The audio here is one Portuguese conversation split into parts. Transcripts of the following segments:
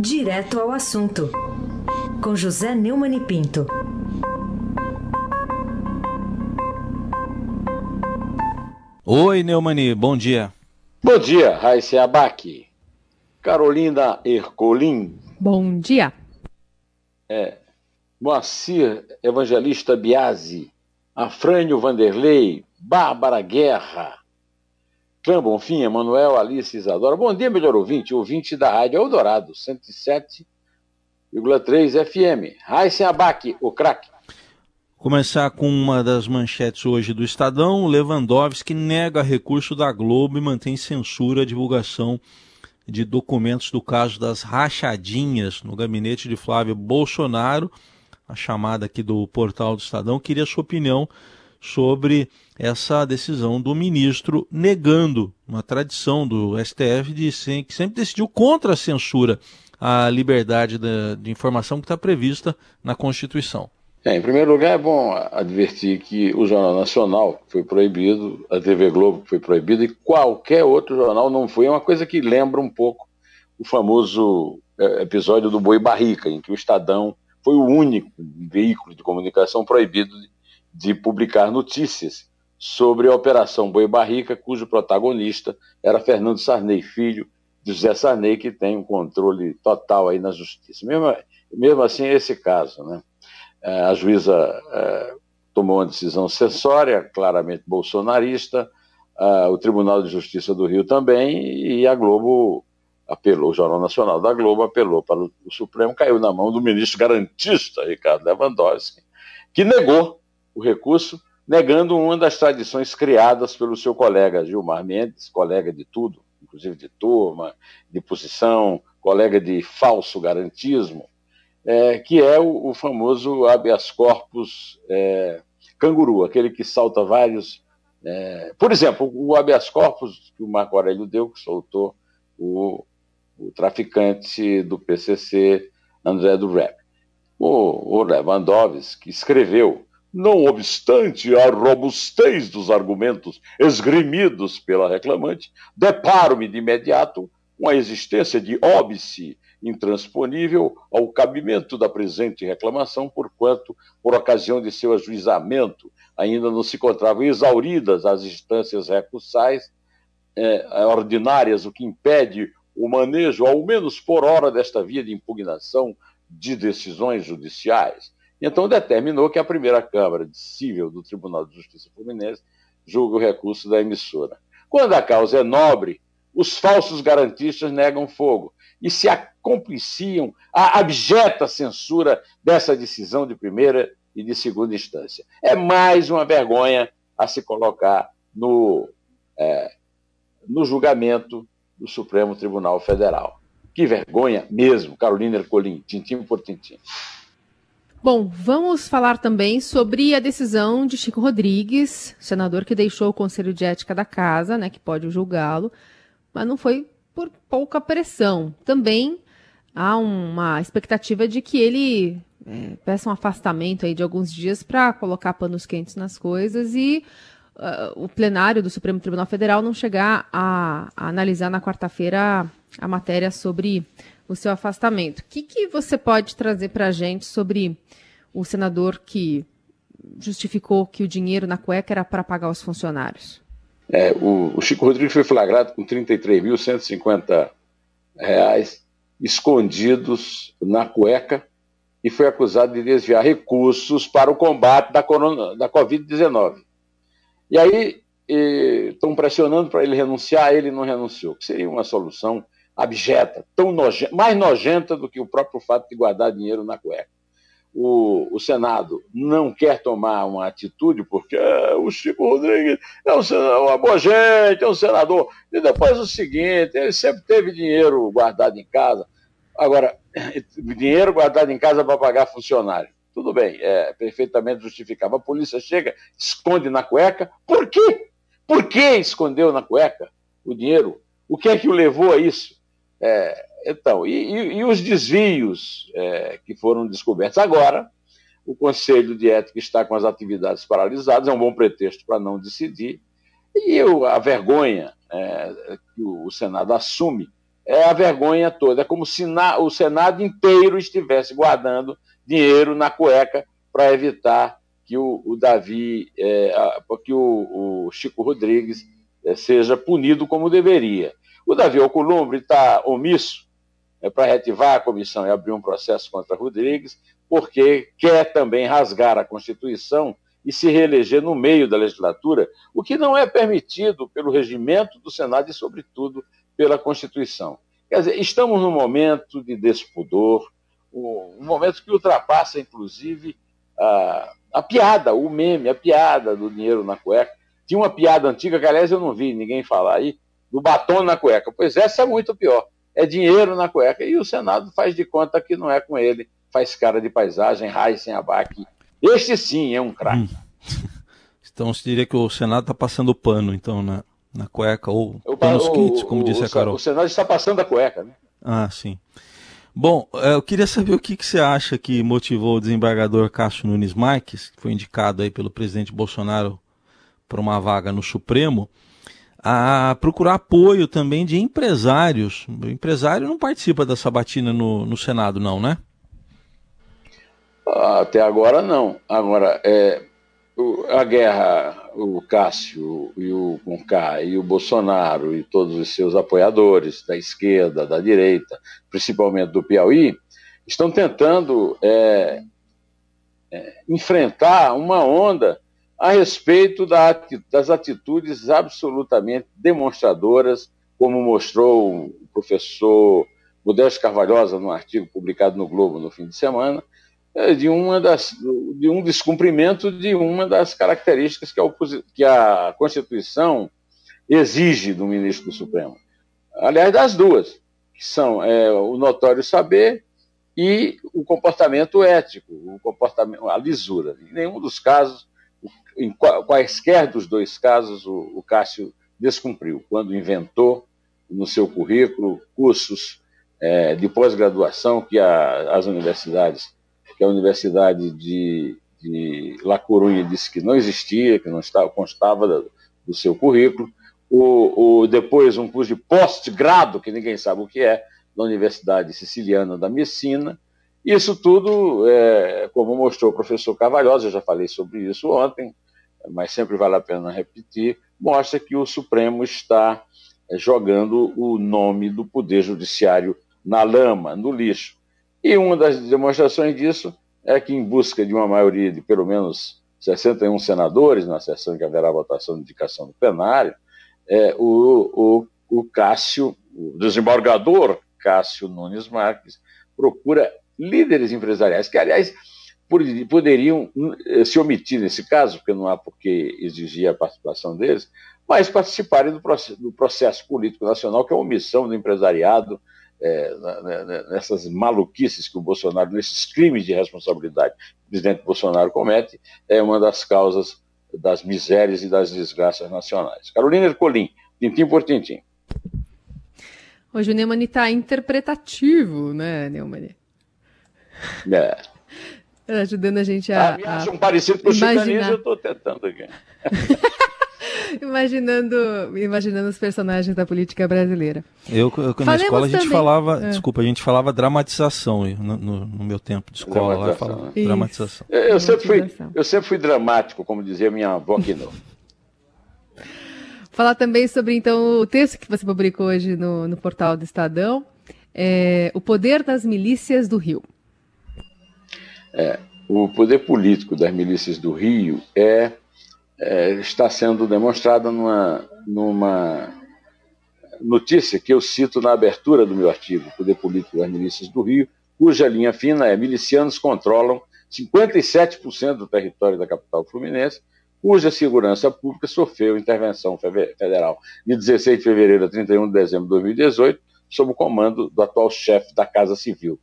Direto ao assunto, com José Neumann e Pinto. Oi, Neumani, bom dia. Bom dia, Raíssa Abac. Carolina Ercolim. Bom dia. É, Moacir Evangelista Biasi. Afrânio Vanderlei. Bárbara Guerra. Clã Bonfim, Emanuel, Alice Isadora. Bom dia, melhor ouvinte, ouvinte da Rádio Eldorado, 107,3 FM. Raíssa Abac, o craque. Começar com uma das manchetes hoje do Estadão. Lewandowski nega recurso da Globo e mantém censura a divulgação de documentos do caso das rachadinhas no gabinete de Flávio Bolsonaro. A chamada aqui do portal do Estadão. Queria sua opinião sobre essa decisão do ministro negando uma tradição do STF de que sempre decidiu contra a censura à liberdade de informação que está prevista na Constituição. É, em primeiro lugar, é bom advertir que o Jornal Nacional foi proibido, a TV Globo foi proibida e qualquer outro jornal não foi. É uma coisa que lembra um pouco o famoso é, episódio do Boi Barrica, em que o Estadão foi o único veículo de comunicação proibido de publicar notícias sobre a Operação Boi Barrica, cujo protagonista era Fernando Sarney, filho de José Sarney, que tem um controle total aí na justiça. Mesmo, mesmo assim, é esse caso. Né? É, a juíza é, tomou uma decisão censória, claramente bolsonarista, é, o Tribunal de Justiça do Rio também, e a Globo apelou, o Jornal Nacional da Globo apelou para o Supremo, caiu na mão do ministro garantista, Ricardo Lewandowski, que negou o recurso, negando uma das tradições criadas pelo seu colega Gilmar Mendes, colega de tudo, inclusive de turma, de posição, colega de falso garantismo, é, que é o, o, famoso habeas corpus é, canguru, aquele que salta vários. É, por exemplo, o habeas corpus que o Marco Aurélio deu, que soltou o, o traficante do PCC, André do Rep. O, o Lewandowski escreveu não obstante a robustez dos argumentos esgrimidos pela reclamante, deparo-me de imediato com a existência de óbice intransponível ao cabimento da presente reclamação, porquanto, por ocasião de seu ajuizamento, ainda não se encontravam exauridas as instâncias recursais eh, ordinárias, o que impede o manejo, ao menos por hora, desta via de impugnação de decisões judiciais então determinou que a primeira Câmara de Cível do Tribunal de Justiça Fluminense julgue o recurso da emissora. Quando a causa é nobre, os falsos garantistas negam fogo e se acompliciam à abjeta censura dessa decisão de primeira e de segunda instância. É mais uma vergonha a se colocar no, é, no julgamento do Supremo Tribunal Federal. Que vergonha mesmo, Carolina Ercolim, tintim por tintim. Bom, vamos falar também sobre a decisão de Chico Rodrigues, senador que deixou o Conselho de Ética da Casa, né, que pode julgá-lo, mas não foi por pouca pressão. Também há uma expectativa de que ele é, peça um afastamento aí de alguns dias para colocar panos quentes nas coisas e uh, o plenário do Supremo Tribunal Federal não chegar a, a analisar na quarta-feira a, a matéria sobre o seu afastamento. O que, que você pode trazer para a gente sobre o senador que justificou que o dinheiro na cueca era para pagar os funcionários? É, o, o, Chico Rodrigues foi flagrado com 33.150 reais escondidos na cueca e foi acusado de desviar recursos para o combate da, da Covid-19. E aí estão pressionando para ele renunciar, ele não renunciou, que seria uma solução abjeta, tão nojenta, mais nojenta do que o próprio fato de guardar dinheiro na cueca. O, o Senado não quer tomar uma atitude porque é, o Chico Rodrigues é um senador, uma boa gente, é um senador. E depois o seguinte, ele sempre teve dinheiro guardado em casa. Agora, dinheiro guardado em casa para pagar funcionário. Tudo bem, é perfeitamente justificável. A polícia chega, esconde na cueca. Por quê? Por que escondeu na cueca o dinheiro? O que é que o levou a isso? É, então, e, e, e, os desvios é, que foram descobertos agora, o Conselho de Ética está com as atividades paralisadas, é um bom pretexto para não decidir, e eu, a vergonha é, que o, Senado assume é a vergonha toda. É como se na, o Senado inteiro estivesse guardando dinheiro na cueca para evitar que o, o Davi, é, que o, o, Chico Rodrigues é, seja punido como deveria. O Davi Alcolumbre está omisso é, para retivar a comissão e abrir um processo contra Rodrigues, porque quer também rasgar a Constituição e se reeleger no meio da legislatura, o que não é permitido pelo regimento do Senado e, sobretudo, pela Constituição. Quer dizer, estamos num momento de despudor, um momento que ultrapassa, inclusive, a, a piada, o meme, a piada do dinheiro na cueca. Tinha uma piada antiga que, aliás, eu não vi ninguém falar aí, do batom na cueca. Pois essa é muito pior. É dinheiro na cueca. E o Senado faz de conta que não é com ele, faz cara de paisagem, raio sem abaque. Este sim é um craque. Hum. Então você diria que o Senado está passando pano, então, na, na cueca, ou nos kits, como disse a Carol. O Senado está passando a cueca, né? Ah, sim. Bom, eh, eu queria saber o que, que você acha que motivou o desembargador Cássio Nunes Marques, que foi indicado aí pelo presidente Bolsonaro para uma vaga no Supremo, a procurar apoio também de empresários. O empresário não participa da sabatina no, no Senado, não, né? Até agora não. Agora, é, a guerra, o Cássio e o Conká e o Bolsonaro e todos os seus apoiadores da esquerda, da direita, principalmente do Piauí, estão tentando é, é, enfrentar uma onda a respeito da, das atitudes absolutamente demonstradoras, como mostrou o professor Modesto Carvalhosa num artigo publicado no Globo no fim de semana, é, de, uma das, de um descumprimento de uma das características que a, que a Constituição exige do ministro do Supremo. Aliás, das duas, que são é, o notório saber e o comportamento ético, o comportamento, a lisura. Em nenhum dos casos, em quaisquer dos dois casos, o, o Cássio descumpriu, quando inventou no seu currículo cursos é, de pós-graduação que a, as universidades que a Universidade de, de La Coruña disse que não existia, que não estava, constava do, do seu currículo. O, o, depois, um curso de pós-grado, que ninguém sabe o que é, da Universidade Siciliana da Messina. Isso tudo, é, como mostrou o professor Carvalhosa, eu já falei sobre isso ontem, mas sempre vale a pena repetir, mostra que o Supremo está é, jogando o nome do Poder Judiciário na lama, no lixo. E uma das demonstrações disso é que, em busca de uma maioria de pelo menos 61 senadores, na sessão que haverá votação de indicação do plenário, é, o, o, o Cássio, o desembargador Cássio Nunes Marques, procura líderes empresariais, que, aliás, poderiam eh, se omitir nesse caso, porque não há por que exigir a participação deles, mas participarem do processo, do processo político nacional, que é a omissão do empresariado, é, nessas maluquices que o Bolsonaro, nesses crimes de responsabilidade que o presidente Bolsonaro comete, é uma das causas das misérias e das desgraças nacionais. Carolina Ercolim, tintim por tintim. Hoje o Neumann está interpretativo, né, Neumann? É. Ajudando a gente a. Ah, me acham a... parecido com o imaginar... eu estou tentando aqui. imaginando, imaginando os personagens da política brasileira. Eu, eu na escola a gente também. falava, é. desculpa, a gente falava dramatização no, no, no meu tempo de escola, lá falava né? dramatização. Eu, eu, sempre fui, eu sempre fui dramático, como dizia minha avó aqui no. Falar também sobre então o texto que você publicou hoje no, no portal do Estadão, é, o poder das milícias do Rio. É, o poder político das milícias do Rio é é, está sendo demonstrada numa, numa notícia que eu cito na abertura do meu artigo, Poder Político das Milícias do Rio, cuja linha fina é milicianos controlam 57% do território da capital fluminense, cuja segurança pública sofreu intervenção federal de 16 de fevereiro a 31 de dezembro de 2018, sob o comando do atual chefe da Casa Civil,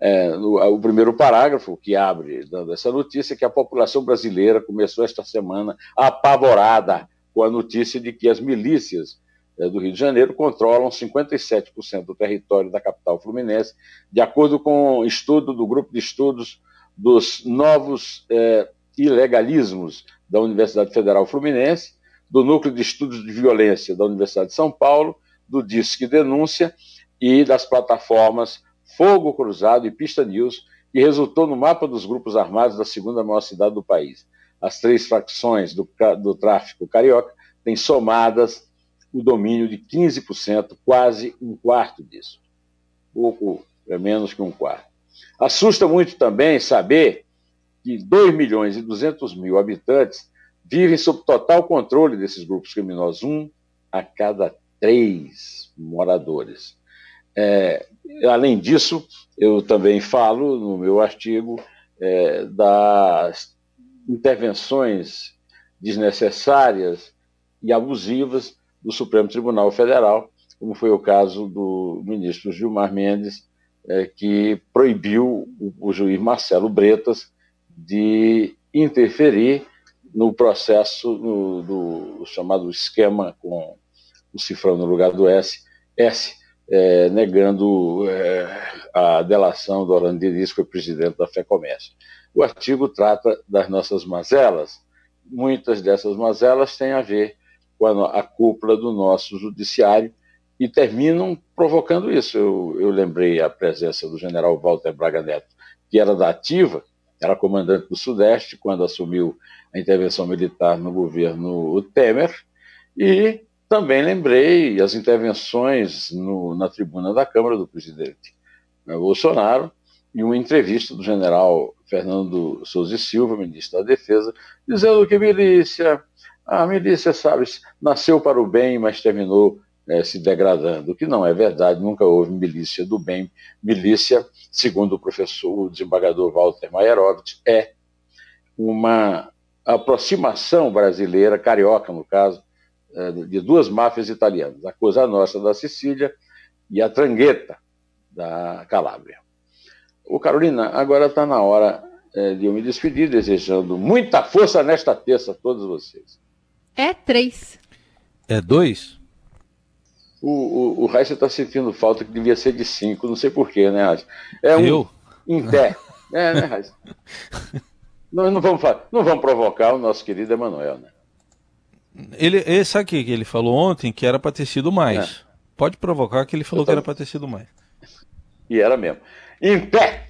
é, no, o primeiro parágrafo que abre dando essa notícia é que a população brasileira começou esta semana apavorada com a notícia de que as milícias é, do Rio de Janeiro controlam 57% do território da capital fluminense, de acordo com estudo do grupo de estudos dos novos é, ilegalismos da Universidade Federal Fluminense, do Núcleo de Estudos de Violência da Universidade de São Paulo, do Disque Denúncia e das plataformas Fogo Cruzado e Pista News, que resultou no mapa dos grupos armados da segunda maior cidade do país. As três facções do, do tráfico carioca têm somadas o domínio de 15%, quase um quarto disso. Pouco, é menos que um quarto. Assusta muito também saber que 2 milhões e 200 mil habitantes vivem sob total controle desses grupos criminosos, um a cada três moradores. É, além disso, eu também falo no meu artigo é, das intervenções desnecessárias e abusivas do Supremo Tribunal Federal, como foi o caso do ministro Gilmar Mendes, é, que proibiu o, o juiz Marcelo Bretas de interferir no processo no, do chamado esquema com o cifrão no lugar do S, S é, negando é, a delação do Orlando Diniz, que foi presidente da FEComércio. O artigo trata das nossas mazelas. Muitas dessas mazelas têm a ver com a, a cúpula do nosso judiciário e terminam provocando isso. Eu, eu lembrei a presença do general Walter Braga Neto, que era da ativa, era comandante do Sudeste quando assumiu a intervenção militar no governo Temer, e também lembrei as intervenções no, na tribuna da Câmara do presidente né, Bolsonaro e uma entrevista do general Fernando Souza e Silva, ministro da Defesa, dizendo que milícia, a milícia, sabe, nasceu para o bem, mas terminou é, se degradando, o que não é verdade, nunca houve milícia do bem. Milícia, segundo o professor, o desembargador Walter Maierovitch, é uma aproximação brasileira, carioca no caso, de duas máfias italianas, a Cosa Nostra da Sicília e a Trangheta da Calábria. O Carolina, agora está na hora é, de eu me despedir, desejando muita força nesta terça a todos vocês. É três. É dois? O, o, o Raíssa está sentindo falta que devia ser de cinco, não sei porquê, né, Raíssa? É um eu? em pé. É, né, Raíssa? Nós não vamos, não vamos provocar o nosso querido Emanuel, né? Ele, ele, sabe o que ele falou ontem? Que era para ter sido mais. É. Pode provocar que ele falou tô... que era para ter sido mais. E era mesmo. Em pé!